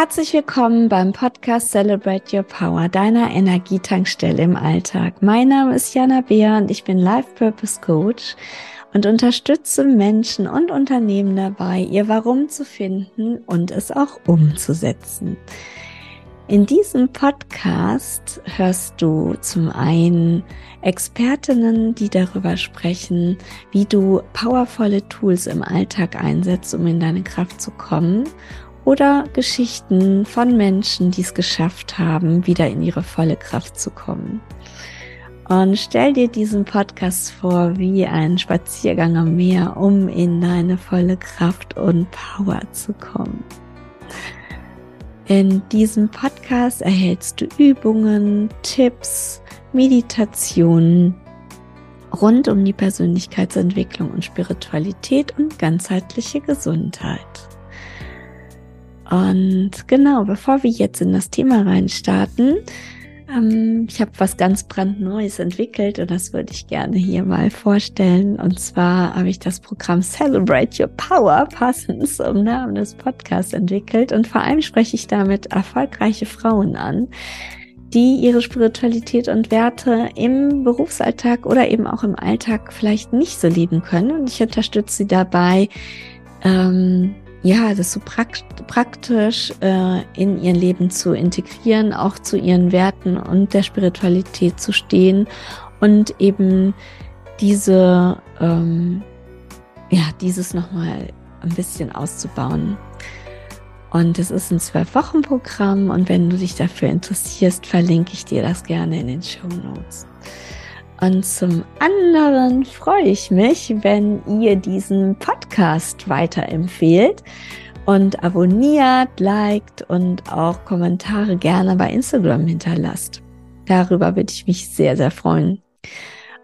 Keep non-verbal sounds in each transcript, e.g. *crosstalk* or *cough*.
Herzlich willkommen beim Podcast Celebrate Your Power, deiner Energietankstelle im Alltag. Mein Name ist Jana Beer und ich bin Life Purpose Coach und unterstütze Menschen und Unternehmen dabei, ihr Warum zu finden und es auch umzusetzen. In diesem Podcast hörst du zum einen Expertinnen, die darüber sprechen, wie du powervolle Tools im Alltag einsetzt, um in deine Kraft zu kommen oder Geschichten von Menschen, die es geschafft haben, wieder in ihre volle Kraft zu kommen. Und stell dir diesen Podcast vor wie einen Spaziergang am Meer, um in deine volle Kraft und Power zu kommen. In diesem Podcast erhältst du Übungen, Tipps, Meditationen rund um die Persönlichkeitsentwicklung und Spiritualität und ganzheitliche Gesundheit. Und genau, bevor wir jetzt in das Thema reinstarten, ähm, ich habe was ganz brandneues entwickelt und das würde ich gerne hier mal vorstellen. Und zwar habe ich das Programm Celebrate Your Power passend zum Namen des Podcasts entwickelt. Und vor allem spreche ich damit erfolgreiche Frauen an, die ihre Spiritualität und Werte im Berufsalltag oder eben auch im Alltag vielleicht nicht so leben können. Und ich unterstütze sie dabei, ähm, ja, das so praktisch äh, in ihr Leben zu integrieren, auch zu ihren Werten und der Spiritualität zu stehen und eben diese, ähm, ja, dieses nochmal ein bisschen auszubauen. Und es ist ein Zwölf-Wochen-Programm und wenn du dich dafür interessierst, verlinke ich dir das gerne in den Show Notes. Und zum anderen freue ich mich, wenn ihr diesen Podcast weiterempfehlt und abonniert, liked und auch Kommentare gerne bei Instagram hinterlasst. Darüber würde ich mich sehr, sehr freuen.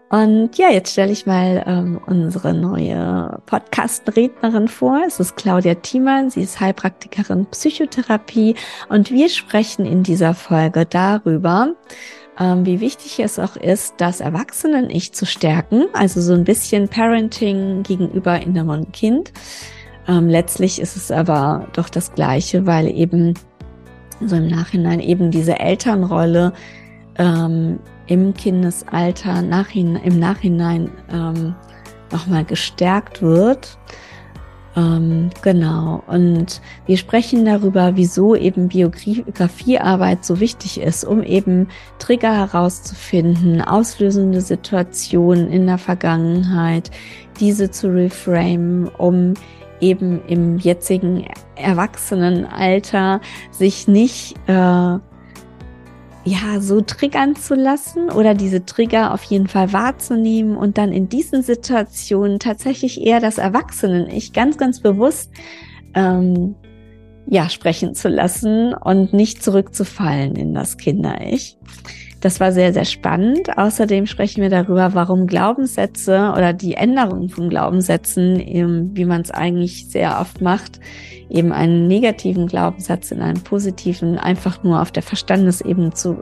Und ja, jetzt stelle ich mal ähm, unsere neue Podcast-Rednerin vor. Es ist Claudia Thiemann. Sie ist Heilpraktikerin Psychotherapie und wir sprechen in dieser Folge darüber, wie wichtig es auch ist, das Erwachsenen-Ich zu stärken, also so ein bisschen Parenting gegenüber innerem Kind. Ähm, letztlich ist es aber doch das Gleiche, weil eben so im Nachhinein eben diese Elternrolle ähm, im Kindesalter nachhin, im Nachhinein ähm, nochmal gestärkt wird. Ähm, genau. Und wir sprechen darüber, wieso eben Biografiearbeit so wichtig ist, um eben Trigger herauszufinden, auslösende Situationen in der Vergangenheit, diese zu reframen, um eben im jetzigen Erwachsenenalter sich nicht äh, ja, so triggern zu lassen oder diese Trigger auf jeden Fall wahrzunehmen und dann in diesen Situationen tatsächlich eher das Erwachsenen-Ich ganz, ganz bewusst ähm, ja, sprechen zu lassen und nicht zurückzufallen in das Kinder-Ich. Das war sehr, sehr spannend. Außerdem sprechen wir darüber, warum Glaubenssätze oder die Änderung von Glaubenssätzen, wie man es eigentlich sehr oft macht, eben einen negativen Glaubenssatz in einen positiven einfach nur auf der Verstandesebene zu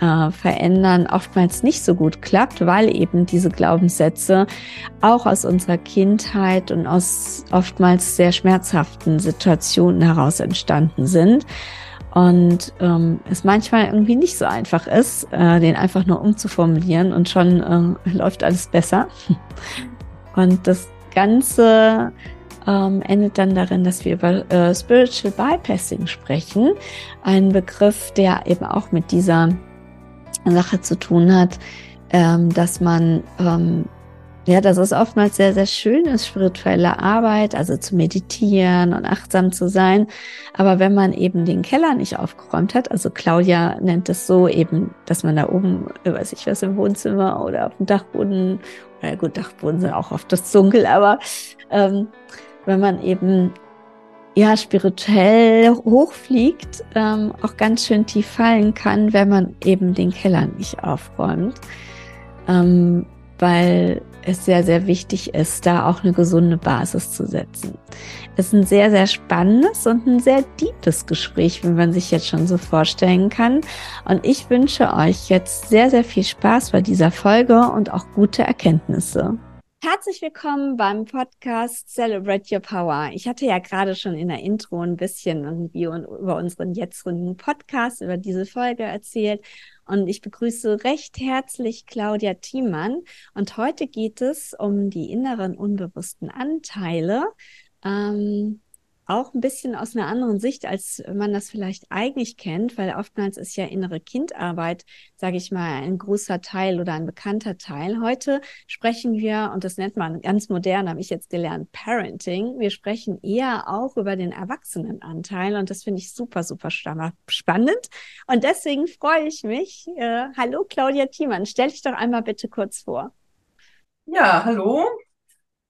äh, verändern, oftmals nicht so gut klappt, weil eben diese Glaubenssätze auch aus unserer Kindheit und aus oftmals sehr schmerzhaften Situationen heraus entstanden sind und ähm, es manchmal irgendwie nicht so einfach ist, äh, den einfach nur umzuformulieren und schon äh, *laughs* läuft alles besser. *laughs* Und das Ganze ähm, endet dann darin, dass wir über äh, Spiritual Bypassing sprechen. Ein Begriff, der eben auch mit dieser Sache zu tun hat, ähm, dass man ähm, ja, das ist oftmals sehr, sehr schön ist, spirituelle Arbeit, also zu meditieren und achtsam zu sein. Aber wenn man eben den Keller nicht aufgeräumt hat, also Claudia nennt es so eben, dass man da oben, weiß ich was, im Wohnzimmer oder auf dem Dachboden, oder gut, Dachboden sind auch oft das dunkel, aber ähm, wenn man eben ja spirituell hochfliegt, ähm, auch ganz schön tief fallen kann, wenn man eben den Keller nicht aufräumt. Ähm, weil es sehr, sehr wichtig ist, da auch eine gesunde Basis zu setzen. Es ist ein sehr, sehr spannendes und ein sehr deepes Gespräch, wie man sich jetzt schon so vorstellen kann. Und ich wünsche euch jetzt sehr, sehr viel Spaß bei dieser Folge und auch gute Erkenntnisse. Herzlich willkommen beim Podcast Celebrate Your Power. Ich hatte ja gerade schon in der Intro ein bisschen irgendwie über unseren jetzigen Podcast, über diese Folge erzählt. Und ich begrüße recht herzlich Claudia Thiemann. Und heute geht es um die inneren unbewussten Anteile. Ähm, auch ein bisschen aus einer anderen Sicht, als man das vielleicht eigentlich kennt, weil oftmals ist ja innere Kindarbeit, sage ich mal, ein großer Teil oder ein bekannter Teil. Heute sprechen wir, und das nennt man ganz modern, habe ich jetzt gelernt, Parenting. Wir sprechen eher auch über den Erwachsenenanteil und das finde ich super, super spannend. Und deswegen freue ich mich. Äh, hallo Claudia Thiemann, stell dich doch einmal bitte kurz vor. Ja, hallo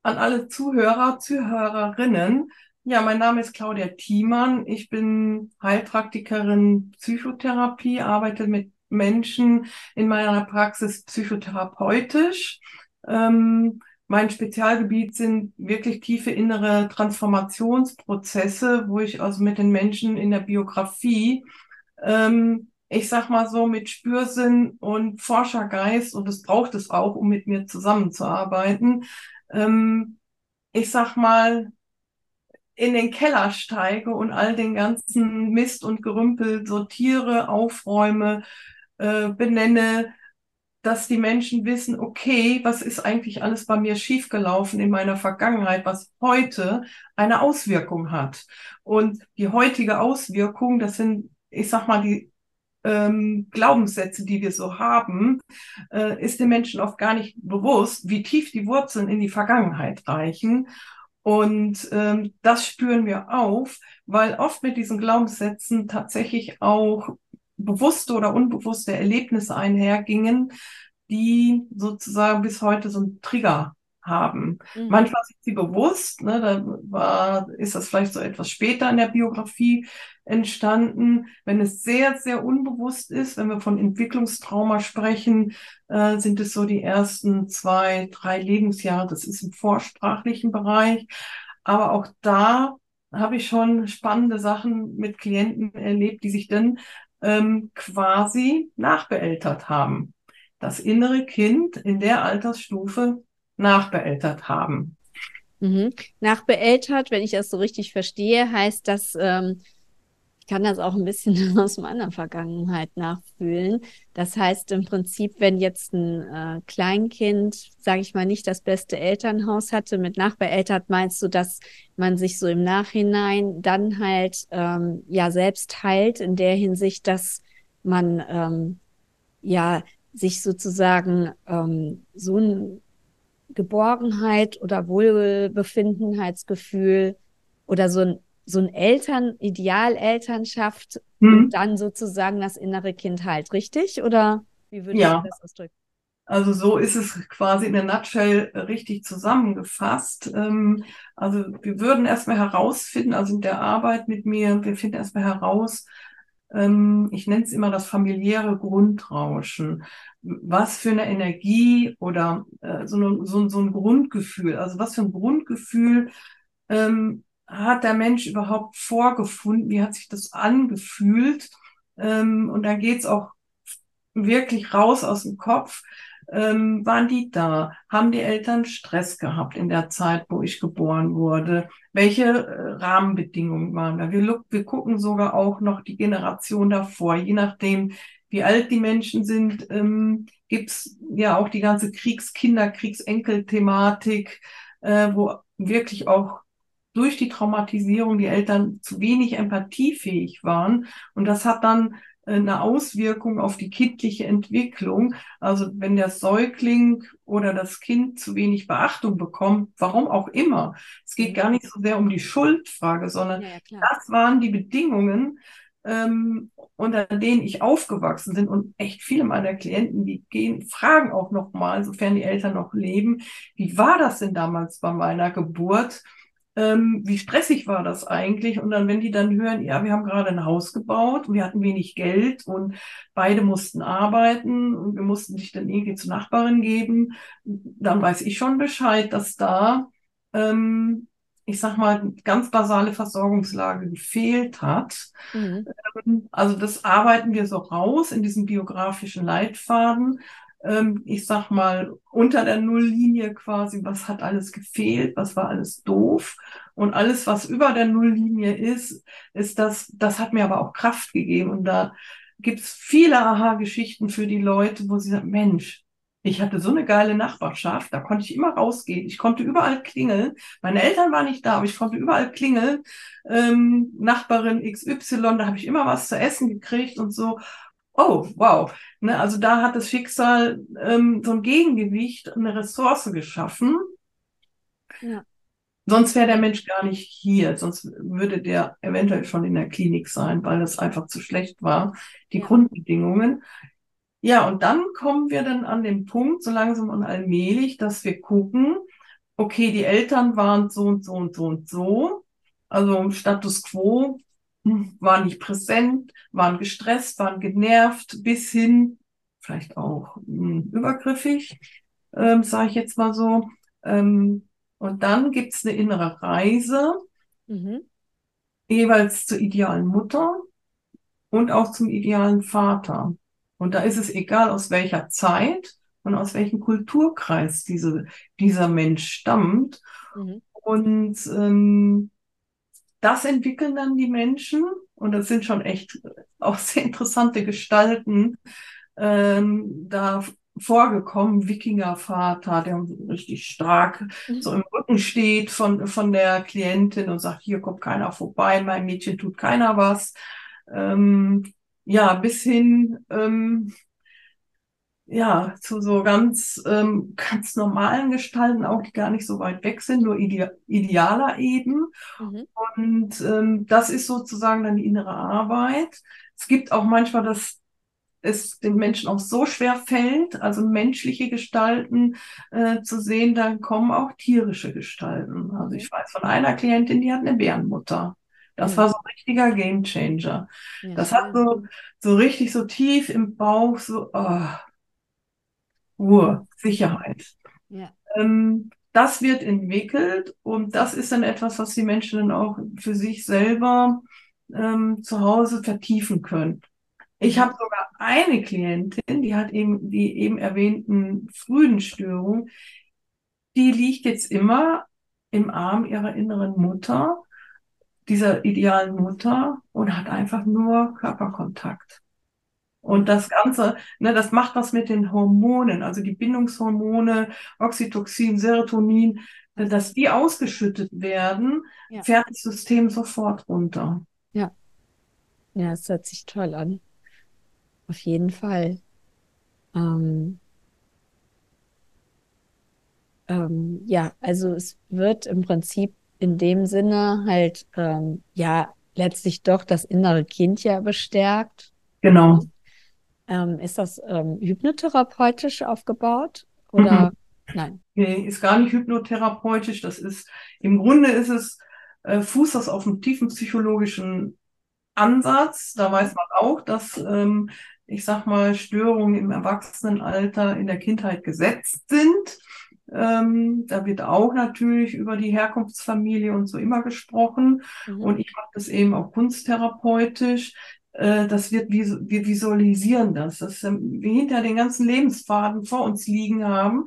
an alle Zuhörer, Zuhörerinnen. Ja, mein Name ist Claudia Thiemann. Ich bin Heilpraktikerin Psychotherapie, arbeite mit Menschen in meiner Praxis psychotherapeutisch. Ähm, mein Spezialgebiet sind wirklich tiefe innere Transformationsprozesse, wo ich also mit den Menschen in der Biografie, ähm, ich sag mal so, mit Spürsinn und Forschergeist, und das braucht es auch, um mit mir zusammenzuarbeiten, ähm, ich sag mal, in den Keller steige und all den ganzen Mist und Gerümpel sortiere, aufräume, äh, benenne, dass die Menschen wissen, okay, was ist eigentlich alles bei mir schiefgelaufen in meiner Vergangenheit, was heute eine Auswirkung hat. Und die heutige Auswirkung, das sind, ich sag mal, die ähm, Glaubenssätze, die wir so haben, äh, ist den Menschen oft gar nicht bewusst, wie tief die Wurzeln in die Vergangenheit reichen. Und ähm, das spüren wir auf, weil oft mit diesen Glaubenssätzen tatsächlich auch bewusste oder unbewusste Erlebnisse einhergingen, die sozusagen bis heute so einen Trigger haben. Mhm. Manchmal sind sie bewusst, ne, da war, ist das vielleicht so etwas später in der Biografie entstanden. Wenn es sehr, sehr unbewusst ist, wenn wir von Entwicklungstrauma sprechen, äh, sind es so die ersten zwei, drei Lebensjahre. Das ist im vorsprachlichen Bereich. Aber auch da habe ich schon spannende Sachen mit Klienten erlebt, die sich dann ähm, quasi nachbeeltert haben. Das innere Kind in der Altersstufe nachbeeltert haben. Mhm. Nachbeeltert, wenn ich das so richtig verstehe, heißt das, ähm, ich kann das auch ein bisschen *laughs* aus meiner Vergangenheit nachfühlen. Das heißt im Prinzip, wenn jetzt ein äh, Kleinkind, sage ich mal, nicht das beste Elternhaus hatte, mit nachbeeltert meinst du, dass man sich so im Nachhinein dann halt ähm, ja selbst heilt in der Hinsicht, dass man ähm, ja sich sozusagen ähm, so ein Geborgenheit oder Wohlbefindenheitsgefühl oder so ein, so ein Eltern, Idealelternschaft mhm. und dann sozusagen das innere Kind halt, richtig? Oder wie würde ja. ich das ausdrücken? Also so ist es quasi in der Nutshell richtig zusammengefasst. Ähm, also wir würden erstmal herausfinden, also in der Arbeit mit mir, wir finden erstmal heraus, ähm, ich nenne es immer das familiäre Grundrauschen. Was für eine Energie oder äh, so, eine, so, so, ein Grundgefühl, also was für ein Grundgefühl ähm, hat der Mensch überhaupt vorgefunden, wie hat sich das angefühlt? Ähm, und da geht's auch wirklich raus aus dem Kopf. Ähm, waren die da? Haben die Eltern Stress gehabt in der Zeit, wo ich geboren wurde? Welche äh, Rahmenbedingungen waren da? Wir, wir gucken sogar auch noch die Generation davor, je nachdem, wie alt die Menschen sind, ähm, gibt's ja auch die ganze Kriegskinder, Kriegsenkel-Thematik, äh, wo wirklich auch durch die Traumatisierung die Eltern zu wenig empathiefähig waren. Und das hat dann eine Auswirkung auf die kindliche Entwicklung. Also wenn der Säugling oder das Kind zu wenig Beachtung bekommt, warum auch immer. Es geht gar nicht so sehr um die Schuldfrage, sondern ja, das waren die Bedingungen, ähm, unter denen ich aufgewachsen bin. Und echt viele meiner Klienten, die gehen, fragen auch nochmal, sofern die Eltern noch leben, wie war das denn damals bei meiner Geburt? Ähm, wie stressig war das eigentlich? Und dann, wenn die dann hören, ja, wir haben gerade ein Haus gebaut und wir hatten wenig Geld und beide mussten arbeiten und wir mussten dich dann irgendwie zur Nachbarin geben, dann weiß ich schon Bescheid, dass da, ähm, ich sag mal, ganz basale Versorgungslage gefehlt hat. Mhm. Ähm, also das arbeiten wir so raus in diesem biografischen Leitfaden. Ähm, ich sag mal, unter der Nulllinie quasi, was hat alles gefehlt, was war alles doof. Und alles, was über der Nulllinie ist, ist das, das hat mir aber auch Kraft gegeben. Und da gibt's viele Aha-Geschichten für die Leute, wo sie sagen, Mensch, ich hatte so eine geile Nachbarschaft, da konnte ich immer rausgehen. Ich konnte überall klingeln. Meine Eltern waren nicht da, aber ich konnte überall klingeln. Ähm, Nachbarin XY, da habe ich immer was zu essen gekriegt und so. Oh, wow. Ne, also da hat das Schicksal ähm, so ein Gegengewicht, eine Ressource geschaffen. Ja. Sonst wäre der Mensch gar nicht hier, sonst würde der eventuell schon in der Klinik sein, weil es einfach zu schlecht war, die ja. Grundbedingungen. Ja, und dann kommen wir dann an den Punkt, so langsam und allmählich, dass wir gucken, okay, die Eltern waren so und so und so und so, also Status quo, waren nicht präsent, waren gestresst, waren genervt, bis hin, vielleicht auch mh, hm, übergriffig, ähm, sage ich jetzt mal so. Ähm, und dann gibt's eine innere Reise, mhm. jeweils zur idealen Mutter und auch zum idealen Vater. Und da ist es egal, aus welcher Zeit und aus welchem Kulturkreis diese, dieser Mensch stammt. Mhm. Und ähm, das entwickeln dann die Menschen. Und das sind schon echt auch sehr interessante Gestalten ähm, da vorgekommen. Wikingervater, der richtig stark so im Rücken steht von, von der Klientin und sagt, hier kommt keiner vorbei, mein Mädchen tut keiner was. Ähm, ja, bis hin ähm, ja, zu so ganz, ähm, ganz normalen Gestalten, auch die gar nicht so weit weg sind, nur ide idealer eben. Mhm. Und ähm, das ist sozusagen dann die innere Arbeit. Es gibt auch manchmal, dass es den Menschen auch so schwer fällt, also menschliche Gestalten äh, zu sehen, dann kommen auch tierische Gestalten. Also ich mhm. weiß von einer Klientin, die hat eine Bärenmutter. Das ja. war so ein richtiger Gamechanger. Ja. Das hat so, so richtig so tief im Bauch so, oh, Ruhe, Sicherheit. Ja. Ähm, das wird entwickelt und das ist dann etwas, was die Menschen dann auch für sich selber ähm, zu Hause vertiefen können. Ich habe sogar eine Klientin, die hat eben die eben erwähnten frühen Störungen, die liegt jetzt immer im Arm ihrer inneren Mutter dieser idealen Mutter und hat einfach nur Körperkontakt. Und das Ganze, ne, das macht was mit den Hormonen, also die Bindungshormone, Oxytocin, Serotonin, dass die ausgeschüttet werden, ja. fährt das System sofort runter. Ja. Ja, es hört sich toll an. Auf jeden Fall. Ähm, ähm, ja, also es wird im Prinzip in dem Sinne halt ähm, ja letztlich doch das innere Kind ja bestärkt. Genau. Ähm, ist das ähm, hypnotherapeutisch aufgebaut oder mhm. nein? Nee, ist gar nicht hypnotherapeutisch. Das ist im Grunde ist es äh, fußt das auf einem tiefen psychologischen Ansatz. Da weiß man auch, dass ähm, ich sag mal Störungen im Erwachsenenalter in der Kindheit gesetzt sind. Ähm, da wird auch natürlich über die Herkunftsfamilie und so immer gesprochen. Mhm. Und ich mache das eben auch kunsttherapeutisch. Äh, das wird, wir visualisieren das, dass wir hinter den ganzen Lebensfaden vor uns liegen haben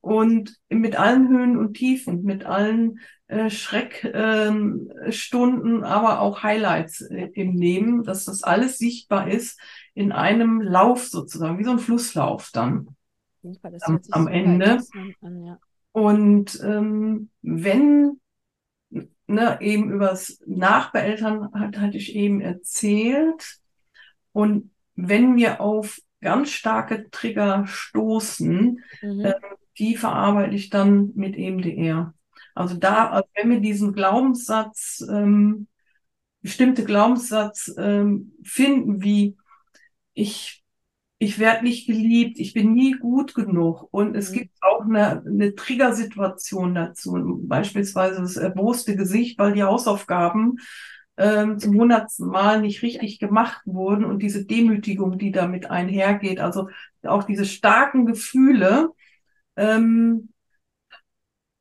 und mit allen Höhen und Tiefen, mit allen äh, Schreckstunden, ähm, aber auch Highlights äh, im Leben, dass das alles sichtbar ist in einem Lauf sozusagen, wie so ein Flusslauf dann am, am Ende. An, ja. Und ähm, wenn ne, eben übers Nachbeeltern hat, hatte ich eben erzählt. Und wenn wir auf ganz starke Trigger stoßen, mhm. äh, die verarbeite ich dann mit EMDR. Also da, also wenn wir diesen Glaubenssatz, ähm, bestimmte Glaubenssatz ähm, finden, wie ich ich werde nicht geliebt, ich bin nie gut genug. Und es mhm. gibt auch eine, eine Triggersituation dazu, beispielsweise das erboste Gesicht, weil die Hausaufgaben ähm, zum hundertsten Mal nicht richtig gemacht wurden und diese Demütigung, die damit einhergeht, also auch diese starken Gefühle, ähm,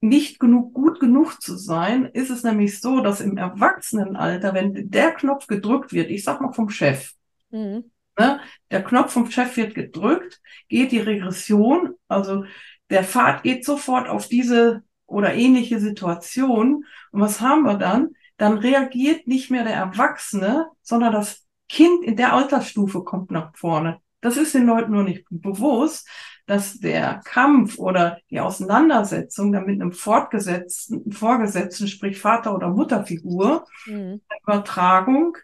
nicht genug gut genug zu sein, ist es nämlich so, dass im Erwachsenenalter, wenn der Knopf gedrückt wird, ich sag mal vom Chef, mhm Ne? Der Knopf vom Chef wird gedrückt, geht die Regression, also der Pfad geht sofort auf diese oder ähnliche Situation. Und was haben wir dann? Dann reagiert nicht mehr der Erwachsene, sondern das Kind in der Altersstufe kommt nach vorne. Das ist den Leuten nur nicht bewusst, dass der Kampf oder die Auseinandersetzung dann mit einem Fortgesetzten, Vorgesetzten, sprich Vater- oder Mutterfigur, mhm. Übertragung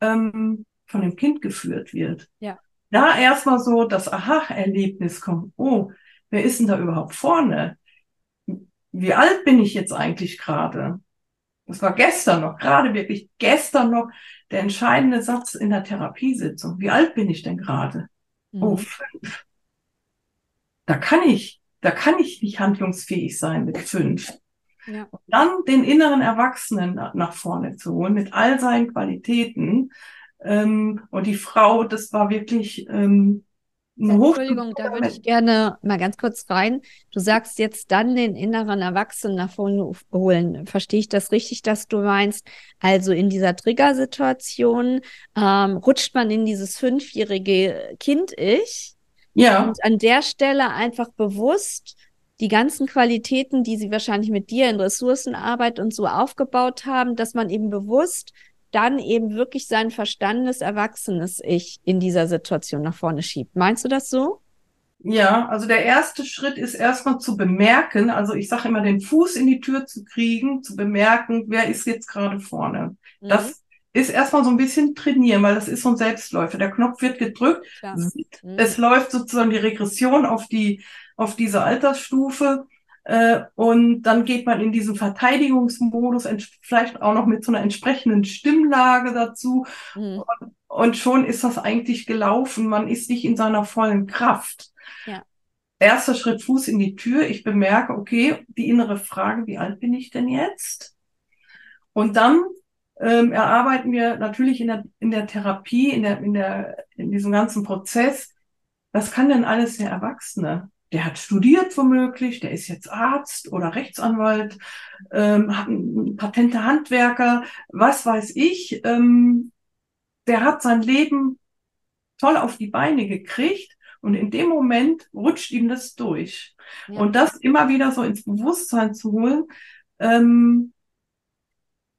ähm, von dem Kind geführt wird. Ja. Da erstmal so das Aha-Erlebnis kommt, oh, wer ist denn da überhaupt vorne? Wie alt bin ich jetzt eigentlich gerade? Das war gestern noch, gerade wirklich gestern noch der entscheidende Satz in der Therapiesitzung. Wie alt bin ich denn gerade? Mhm. Oh, fünf. Da kann ich, da kann ich nicht handlungsfähig sein mit fünf. Ja. Und dann den inneren Erwachsenen nach vorne zu holen mit all seinen Qualitäten. Ähm, und die Frau, das war wirklich ähm, Entschuldigung, da würde ich gerne mal ganz kurz rein. Du sagst jetzt dann den inneren Erwachsenen nach vorne holen. Verstehe ich das richtig, dass du meinst? Also in dieser Triggersituation ähm, rutscht man in dieses fünfjährige Kind-Ich. Ja. Und an der Stelle einfach bewusst die ganzen Qualitäten, die sie wahrscheinlich mit dir in Ressourcenarbeit und so aufgebaut haben, dass man eben bewusst dann eben wirklich sein verstandenes, erwachsenes Ich in dieser Situation nach vorne schiebt. Meinst du das so? Ja, also der erste Schritt ist erstmal zu bemerken, also ich sage immer, den Fuß in die Tür zu kriegen, zu bemerken, wer ist jetzt gerade vorne. Mhm. Das ist erstmal so ein bisschen trainieren, weil das ist so ein Selbstläufer. Der Knopf wird gedrückt, mhm. es läuft sozusagen die Regression auf die, auf diese Altersstufe und dann geht man in diesen Verteidigungsmodus, vielleicht auch noch mit so einer entsprechenden Stimmlage dazu. Mhm. Und, und, schon ist das eigentlich gelaufen. Man ist nicht in seiner vollen Kraft. Ja. Erster Schritt, Fuß in die Tür. Ich bemerke, okay, die innere Frage, wie alt bin ich denn jetzt? Und dann ähm, erarbeiten wir natürlich in der, in der Therapie, in, der, in, der, in diesem ganzen Prozess, was kann denn alles der Erwachsene? Der hat studiert womöglich, der ist jetzt Arzt oder Rechtsanwalt, ähm, hat patente Handwerker, was weiß ich. Ähm, der hat sein Leben toll auf die Beine gekriegt und in dem Moment rutscht ihm das durch. Ja. Und das immer wieder so ins Bewusstsein zu holen. Ähm,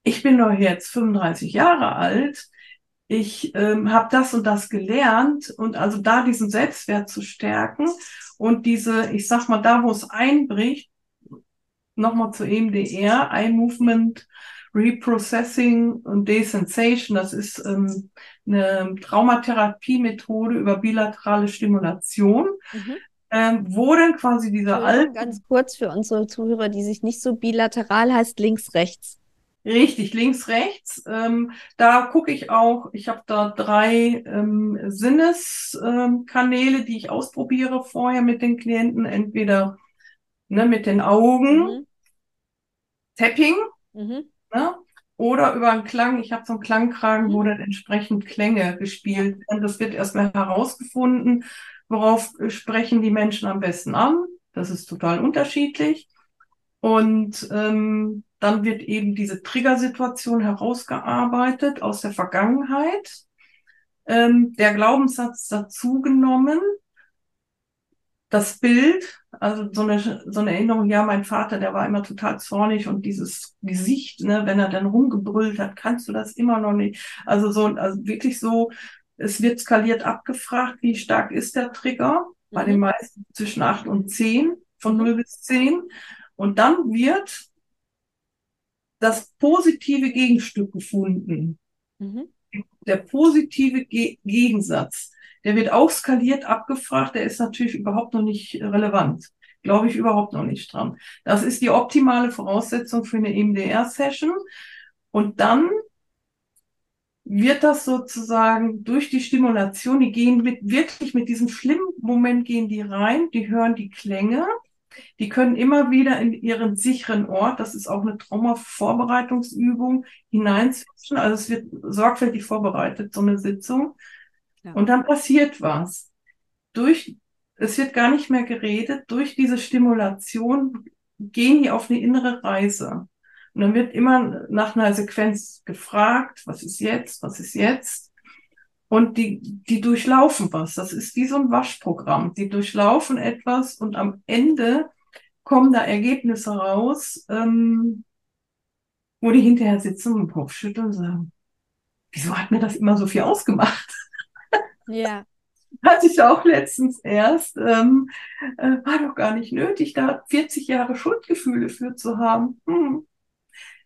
ich bin doch jetzt 35 Jahre alt. Ich ähm, habe das und das gelernt und also da diesen Selbstwert zu stärken und diese, ich sag mal, da wo es einbricht, nochmal zu EMDR, Eye Movement, Reprocessing und Desensation, das ist ähm, eine Traumatherapie-Methode über bilaterale Stimulation. Mhm. Ähm, wo denn quasi dieser alte. Ganz kurz für unsere Zuhörer, die sich nicht so bilateral heißt, links, rechts. Richtig, links, rechts. Ähm, da gucke ich auch, ich habe da drei ähm, Sinneskanäle, ähm, die ich ausprobiere vorher mit den Klienten. Entweder ne, mit den Augen, mhm. Tapping, mhm. Ne, oder über einen Klang. Ich habe so einen Klangkragen, mhm. wo dann entsprechend Klänge gespielt werden. Das wird erstmal herausgefunden, worauf sprechen die Menschen am besten an. Das ist total unterschiedlich. Und ähm, dann wird eben diese Triggersituation herausgearbeitet aus der Vergangenheit, ähm, der Glaubenssatz dazugenommen, das Bild, also so eine, so eine Erinnerung, ja, mein Vater, der war immer total zornig und dieses Gesicht, ne, wenn er dann rumgebrüllt hat, kannst du das immer noch nicht. Also so, also wirklich so, es wird skaliert abgefragt, wie stark ist der Trigger, mhm. bei den meisten zwischen acht und zehn, von null bis zehn. Und dann wird das positive Gegenstück gefunden. Mhm. Der positive Ge Gegensatz, der wird auch skaliert abgefragt, der ist natürlich überhaupt noch nicht relevant. Glaube ich überhaupt noch nicht dran. Das ist die optimale Voraussetzung für eine EMDR-Session. Und dann wird das sozusagen durch die Stimulation, die gehen mit, wirklich mit diesem schlimmen Moment gehen die rein, die hören die Klänge die können immer wieder in ihren sicheren Ort, das ist auch eine Traumavorbereitungsübung, hineinzwischen. Also es wird sorgfältig vorbereitet, so eine Sitzung. Ja. Und dann passiert was. Durch, es wird gar nicht mehr geredet, durch diese Stimulation gehen die auf eine innere Reise. Und dann wird immer nach einer Sequenz gefragt, was ist jetzt, was ist jetzt? Und die, die durchlaufen was. Das ist wie so ein Waschprogramm. Die durchlaufen etwas und am Ende kommen da Ergebnisse raus, ähm, wo die hinterher sitzen und den Kopf schütteln und sagen, wieso hat mir das immer so viel ausgemacht? Ja. *laughs* Hatte ich auch letztens erst. Ähm, äh, war doch gar nicht nötig, da 40 Jahre Schuldgefühle für zu haben. Hm.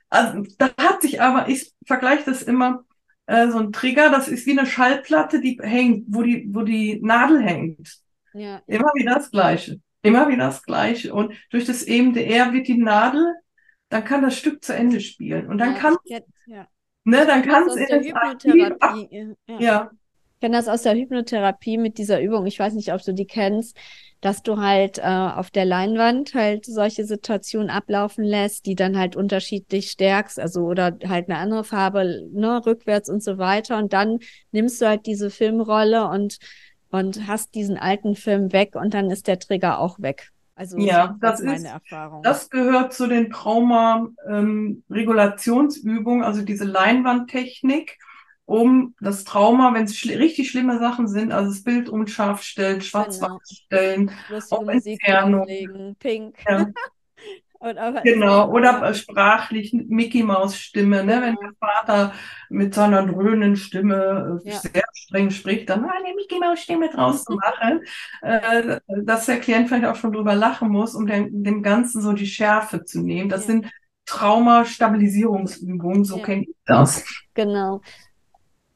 Also da hat sich aber, ich vergleiche das immer, äh, so ein Trigger, das ist wie eine Schallplatte, die hängt, wo die, wo die Nadel hängt. Ja. Immer wieder das Gleiche. Immer wieder das Gleiche. Und durch das EMDR wird die Nadel, dann kann das Stück zu Ende spielen. Und dann ja, kann ja. ne, dann kann es in das Hypnotherapie. ja. ja. Ich kenne das aus der Hypnotherapie mit dieser Übung. Ich weiß nicht, ob du die kennst, dass du halt äh, auf der Leinwand halt solche Situationen ablaufen lässt, die dann halt unterschiedlich stärkst, also oder halt eine andere Farbe, ne, rückwärts und so weiter. Und dann nimmst du halt diese Filmrolle und und hast diesen alten Film weg und dann ist der Trigger auch weg. Also ja, das, ist meine Erfahrung. Das gehört zu den Trauma-Regulationsübungen, ähm, also diese Leinwandtechnik um das Trauma, wenn es schl richtig schlimme Sachen sind, also das Bild unscharf stellen, schwarz-weiß genau. stellen, auf Entfernung. Pink. Ja. *laughs* genau, oder sprachlich Mickey Maus Stimme, ne? wenn der Vater mit seiner dröhnen Stimme äh, ja. sehr streng spricht, dann eine Mickey Maus Stimme draus zu machen, äh, dass der Klient vielleicht auch schon drüber lachen muss, um dem, dem Ganzen so die Schärfe zu nehmen. Das ja. sind Traumastabilisierungsübungen, so ja. kenne ich das. Genau.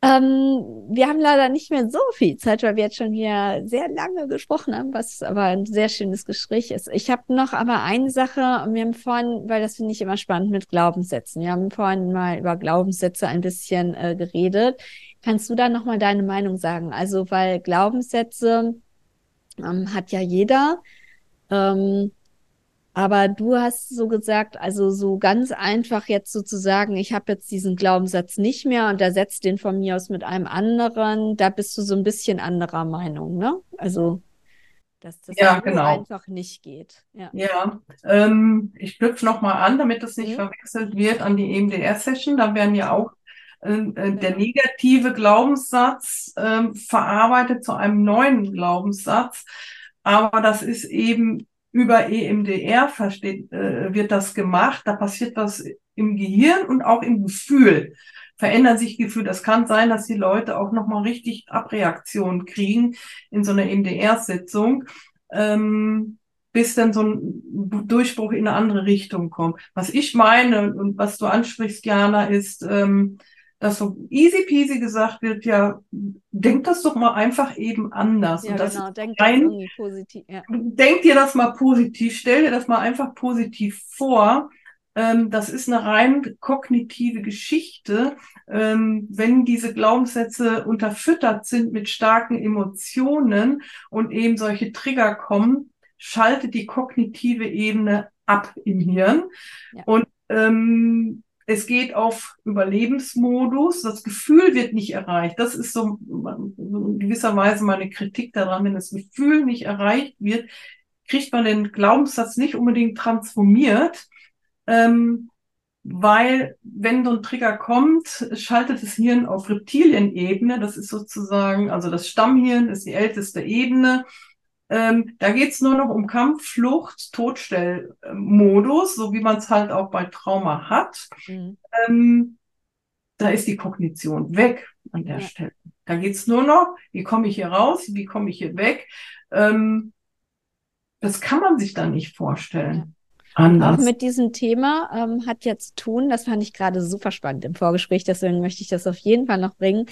Ähm, wir haben leider nicht mehr so viel Zeit, weil wir jetzt schon hier sehr lange gesprochen haben, was aber ein sehr schönes Gespräch ist. Ich habe noch aber eine Sache, wir haben vorhin, weil das finde ich immer spannend mit Glaubenssätzen. Wir haben vorhin mal über Glaubenssätze ein bisschen äh, geredet. Kannst du da nochmal deine Meinung sagen? Also, weil Glaubenssätze ähm, hat ja jeder. Ähm, aber du hast so gesagt, also so ganz einfach jetzt sozusagen, ich habe jetzt diesen Glaubenssatz nicht mehr und ersetzt den von mir aus mit einem anderen, da bist du so ein bisschen anderer Meinung, ne? Also, dass das ja, genau. einfach nicht geht. Ja, ja ähm, ich knüpfe nochmal an, damit das nicht mhm. verwechselt wird an die EMDR-Session. Da werden ja auch äh, äh, der negative Glaubenssatz äh, verarbeitet zu einem neuen Glaubenssatz. Aber das ist eben über EMDR versteht, äh, wird das gemacht. Da passiert was im Gehirn und auch im Gefühl. Verändern sich Gefühle. Das kann sein, dass die Leute auch nochmal richtig Abreaktionen kriegen in so einer EMDR-Sitzung, ähm, bis dann so ein Durchbruch in eine andere Richtung kommt. Was ich meine und was du ansprichst, Jana, ist, ähm, dass so easy peasy gesagt wird, ja, denk das doch mal einfach eben anders. Ja, und das genau, denk rein, positiv. Ja. Denk dir das mal positiv, stell dir das mal einfach positiv vor. Ähm, das ist eine rein kognitive Geschichte. Ähm, wenn diese Glaubenssätze unterfüttert sind mit starken Emotionen und eben solche Trigger kommen, schaltet die kognitive Ebene ab im Hirn. Ja. Und ähm, es geht auf Überlebensmodus. Das Gefühl wird nicht erreicht. Das ist so in gewisser Weise meine Kritik daran. Wenn das Gefühl nicht erreicht wird, kriegt man den Glaubenssatz nicht unbedingt transformiert. Ähm, weil wenn so ein Trigger kommt, schaltet das Hirn auf Reptilienebene. Das ist sozusagen, also das Stammhirn ist die älteste Ebene. Ähm, da geht's nur noch um Kampf, Flucht, Todstellmodus, so wie man es halt auch bei Trauma hat. Mhm. Ähm, da ist die Kognition weg an der ja. Stelle. Da geht's nur noch, wie komme ich hier raus, wie komme ich hier weg. Ähm, das kann man sich dann nicht vorstellen. Ja. Anders. Auch mit diesem Thema ähm, hat jetzt tun, das fand ich gerade super spannend im Vorgespräch, deswegen möchte ich das auf jeden Fall noch bringen.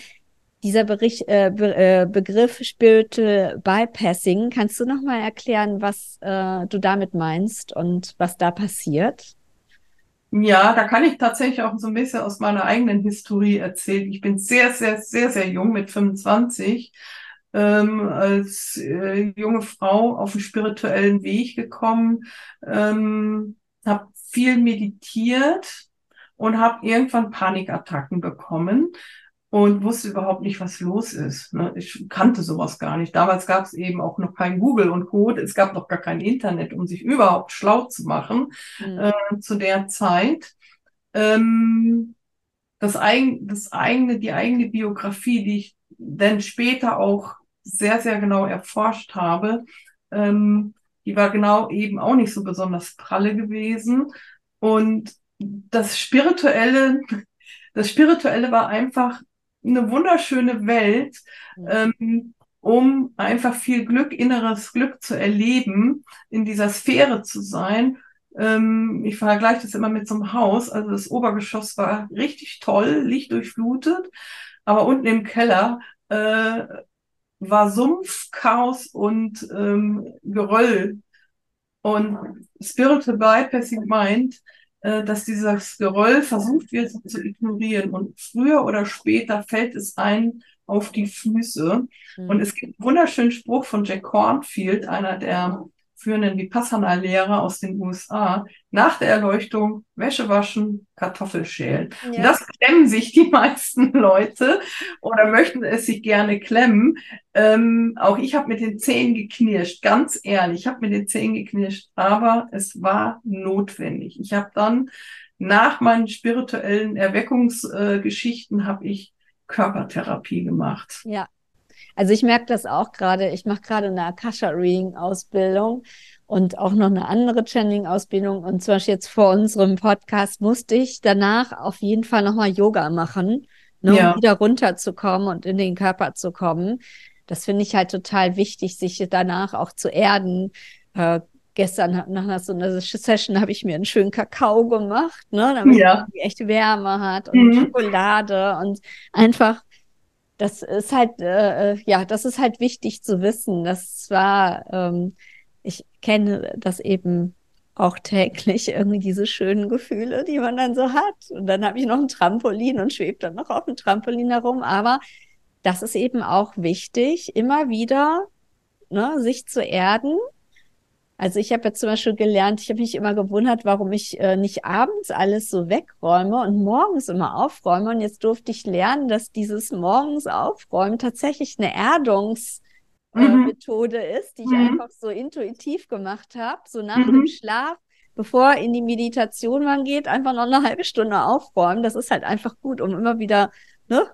Dieser Bericht, äh, Be äh, Begriff Spiritual Bypassing, kannst du noch mal erklären, was äh, du damit meinst und was da passiert? Ja, da kann ich tatsächlich auch so ein bisschen aus meiner eigenen Historie erzählen. Ich bin sehr, sehr, sehr, sehr jung mit 25 ähm, als äh, junge Frau auf den spirituellen Weg gekommen, ähm, habe viel meditiert und habe irgendwann Panikattacken bekommen und wusste überhaupt nicht, was los ist. Ne? Ich kannte sowas gar nicht. Damals gab es eben auch noch kein Google und Code. Es gab noch gar kein Internet, um sich überhaupt schlau zu machen mhm. äh, zu der Zeit. Ähm, das, eigen, das eigene, die eigene Biografie, die ich dann später auch sehr, sehr genau erforscht habe, ähm, die war genau eben auch nicht so besonders pralle gewesen. Und das Spirituelle, *laughs* das Spirituelle war einfach eine wunderschöne Welt, ähm, um einfach viel Glück, inneres Glück zu erleben, in dieser Sphäre zu sein. Ähm, ich vergleiche das immer mit so einem Haus. Also das Obergeschoss war richtig toll, lichtdurchflutet, aber unten im Keller äh, war Sumpf, Chaos und ähm, Geröll. Und Spiritual Bypassing äh, dass dieses Geröll versucht wird zu ignorieren. Und früher oder später fällt es ein auf die Füße. Mhm. Und es gibt einen wunderschönen Spruch von Jack Cornfield, einer der führenden Vipassana-Lehrer aus den USA, nach der Erleuchtung Wäsche waschen, Kartoffel schälen. Ja. Und das klemmen sich die *laughs* meisten Leute oder möchten es sich gerne klemmen. Ähm, auch ich habe mit den Zähnen geknirscht, ganz ehrlich, ich habe mit den Zähnen geknirscht, aber es war notwendig. Ich habe dann nach meinen spirituellen Erweckungsgeschichten äh, habe ich Körpertherapie gemacht. Ja, also ich merke das auch gerade. Ich mache gerade eine Akasha-Reading-Ausbildung und auch noch eine andere Channeling-Ausbildung. Und zum Beispiel jetzt vor unserem Podcast musste ich danach auf jeden Fall nochmal Yoga machen, ne, ja. um wieder runterzukommen und in den Körper zu kommen. Das finde ich halt total wichtig, sich danach auch zu erden. Äh, gestern nach so einer Session habe ich mir einen schönen Kakao gemacht, ne, damit ja. man echt Wärme hat und mhm. Schokolade und einfach das ist halt, äh, äh, ja, das ist halt wichtig zu wissen. Das war, ähm, ich kenne das eben auch täglich, irgendwie diese schönen Gefühle, die man dann so hat. Und dann habe ich noch ein Trampolin und schwebe dann noch auf dem Trampolin herum. Aber das ist eben auch wichtig, immer wieder ne, sich zu erden also ich habe jetzt zum Beispiel gelernt, ich habe mich immer gewundert, warum ich äh, nicht abends alles so wegräume und morgens immer aufräume. Und jetzt durfte ich lernen, dass dieses morgens aufräumen tatsächlich eine Erdungsmethode äh, mhm. ist, die ich mhm. einfach so intuitiv gemacht habe, so nach mhm. dem Schlaf bevor in die Meditation man geht, einfach noch eine halbe Stunde aufräumen. Das ist halt einfach gut, um immer wieder ne?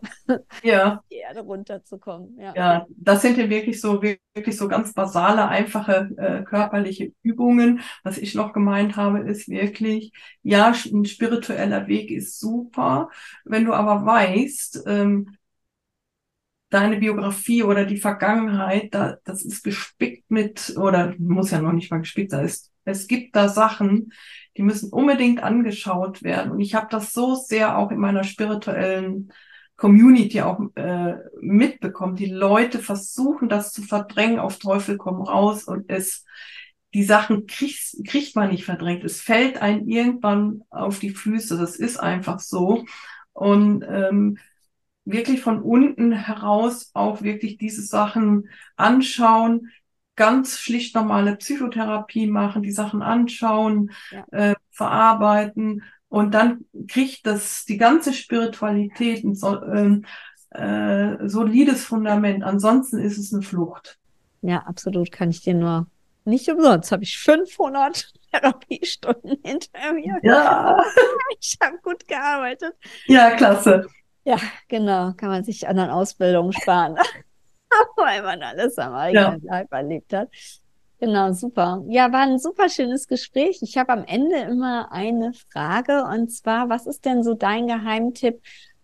Ja. Die Erde runterzukommen. Ja. ja, das sind ja wirklich so, wirklich so ganz basale, einfache äh, körperliche Übungen. Was ich noch gemeint habe, ist wirklich, ja, ein spiritueller Weg ist super. Wenn du aber weißt, ähm, deine Biografie oder die Vergangenheit, da, das ist gespickt mit, oder muss ja noch nicht mal gespickt sein, es, es gibt da Sachen, die müssen unbedingt angeschaut werden. Und ich habe das so sehr auch in meiner spirituellen Community auch äh, mitbekommen. Die Leute versuchen das zu verdrängen, auf Teufel komm raus und es die Sachen kriegt, kriegt man nicht verdrängt. Es fällt einem irgendwann auf die Füße. Das ist einfach so. Und ähm, wirklich von unten heraus auch wirklich diese Sachen anschauen, ganz schlicht normale Psychotherapie machen, die Sachen anschauen, ja. äh, verarbeiten und dann kriegt das die ganze Spiritualität ein so, ähm, äh, solides Fundament. Ansonsten ist es eine Flucht. Ja, absolut. Kann ich dir nur nicht umsonst. Habe ich 500 *laughs* Therapiestunden hinter mir. Ja. *laughs* Ich habe gut gearbeitet. Ja, klasse. Ja, genau. Kann man sich anderen Ausbildungen sparen. *laughs* Weil man alles am eigenen ja. Leib erlebt hat. Genau, super. Ja, war ein super schönes Gespräch. Ich habe am Ende immer eine Frage und zwar, was ist denn so dein Geheimtipp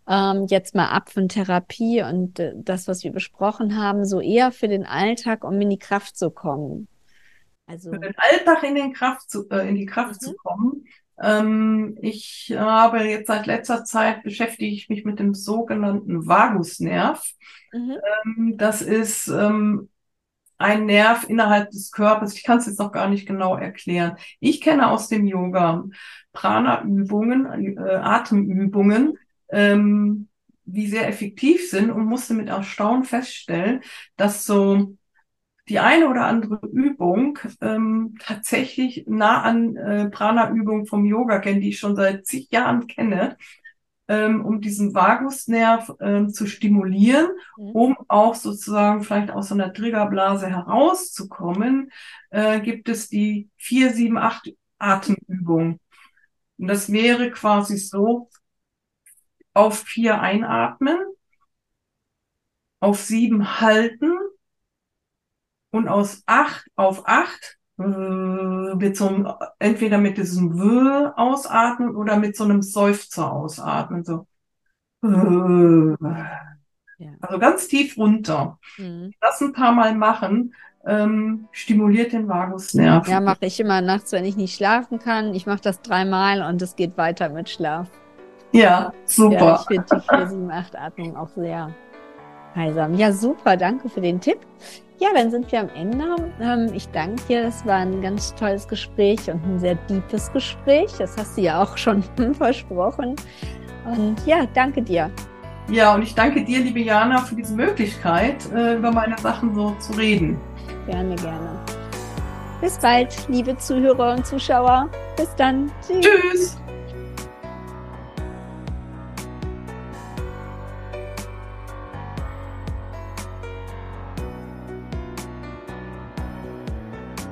ähm, jetzt mal ab von Therapie und äh, das, was wir besprochen haben, so eher für den Alltag, um in die Kraft zu kommen? Also für den Alltag in den Kraft zu, äh, in die Kraft mhm. zu kommen. Ähm, ich habe jetzt seit letzter Zeit beschäftige ich mich mit dem sogenannten Vagusnerv. Mhm. Ähm, das ist ähm, ein Nerv innerhalb des Körpers. Ich kann es jetzt noch gar nicht genau erklären. Ich kenne aus dem Yoga Prana-Übungen, äh, Atemübungen, ähm, die sehr effektiv sind und musste mit Erstaunen feststellen, dass so die eine oder andere Übung ähm, tatsächlich nah an äh, Prana-Übungen vom Yoga kenne, die ich schon seit zig Jahren kenne ähm, um diesen Vagusnerv ähm, zu stimulieren, mhm. um auch sozusagen vielleicht aus so einer Triggerblase herauszukommen, äh, gibt es die 4, 7, 8 Atemübung. Und das wäre quasi so, auf vier einatmen, auf sieben halten und aus acht auf acht äh, mit so einem, entweder mit diesem W ausatmen oder mit so einem Seufzer ausatmen, so. Äh, ja. Also ganz tief runter. Mhm. Das ein paar Mal machen, ähm, stimuliert den Vagusnerv. Ja, mache ich immer nachts, wenn ich nicht schlafen kann. Ich mache das dreimal und es geht weiter mit Schlaf. Ja, super. Ja, ich finde die 4, 7, 8 Atmung auch sehr heilsam. Ja, super, danke für den Tipp. Ja, dann sind wir am Ende. Ähm, ich danke dir. Das war ein ganz tolles Gespräch und ein sehr deepes Gespräch. Das hast du ja auch schon *laughs* versprochen. Und ja, danke dir. Ja, und ich danke dir, liebe Jana, für diese Möglichkeit, äh, über meine Sachen so zu reden. Gerne, gerne. Bis bald, liebe Zuhörer und Zuschauer. Bis dann. Tschüss. Tschüss.